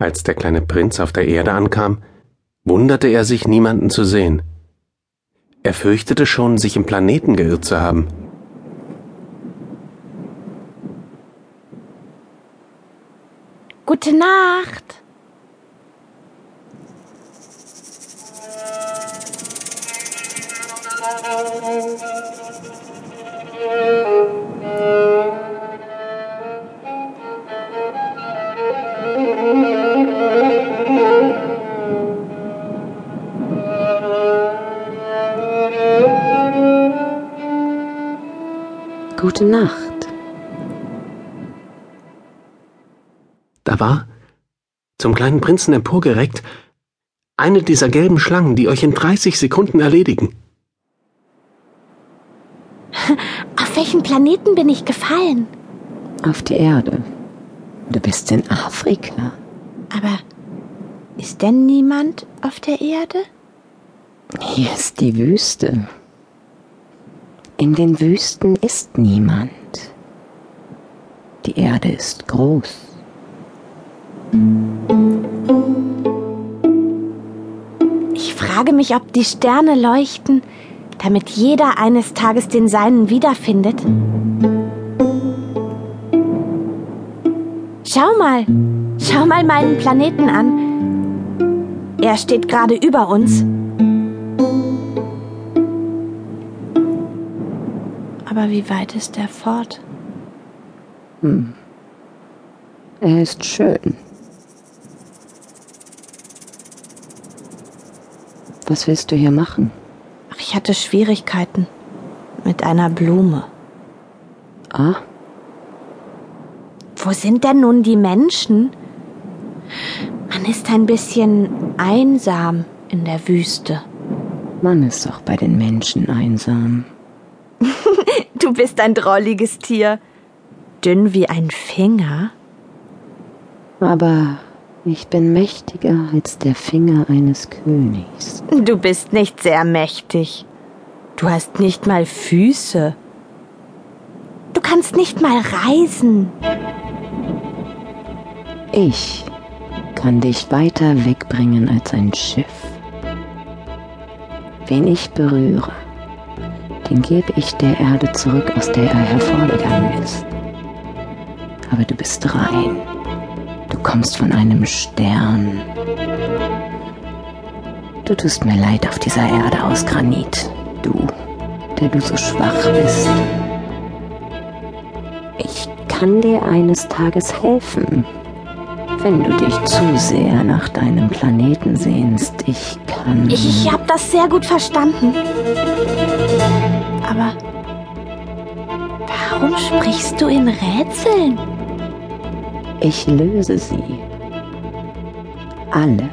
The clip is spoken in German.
Als der kleine Prinz auf der Erde ankam, wunderte er sich, niemanden zu sehen. Er fürchtete schon, sich im Planeten geirrt zu haben. Gute Nacht. Gute Nacht. Da war, zum kleinen Prinzen emporgereckt, eine dieser gelben Schlangen, die euch in 30 Sekunden erledigen. Auf welchen Planeten bin ich gefallen? Auf die Erde. Du bist in Afrika. Aber ist denn niemand auf der Erde? Hier ist die Wüste. In den Wüsten ist niemand. Die Erde ist groß. Ich frage mich, ob die Sterne leuchten, damit jeder eines Tages den seinen wiederfindet. Schau mal, schau mal meinen Planeten an. Er steht gerade über uns. Aber wie weit ist er fort? Er ist schön. Was willst du hier machen? Ach, ich hatte Schwierigkeiten mit einer Blume. Ah, Wo sind denn nun die Menschen? Man ist ein bisschen einsam in der Wüste. man ist doch bei den Menschen einsam. Du bist ein drolliges Tier. Dünn wie ein Finger. Aber ich bin mächtiger als der Finger eines Königs. Du bist nicht sehr mächtig. Du hast nicht mal Füße. Du kannst nicht mal reisen. Ich kann dich weiter wegbringen als ein Schiff. Wen ich berühre, den gebe ich der Erde zurück, aus der er hervorgegangen ist. Aber du bist rein. Du kommst von einem Stern. Du tust mir leid auf dieser Erde aus Granit, du, der du so schwach bist. Ich kann dir eines Tages helfen, wenn du dich zu sehr nach deinem Planeten sehnst. Ich kann. Ich, ich habe das sehr gut verstanden. Aber warum sprichst du in Rätseln? Ich löse sie. Alle.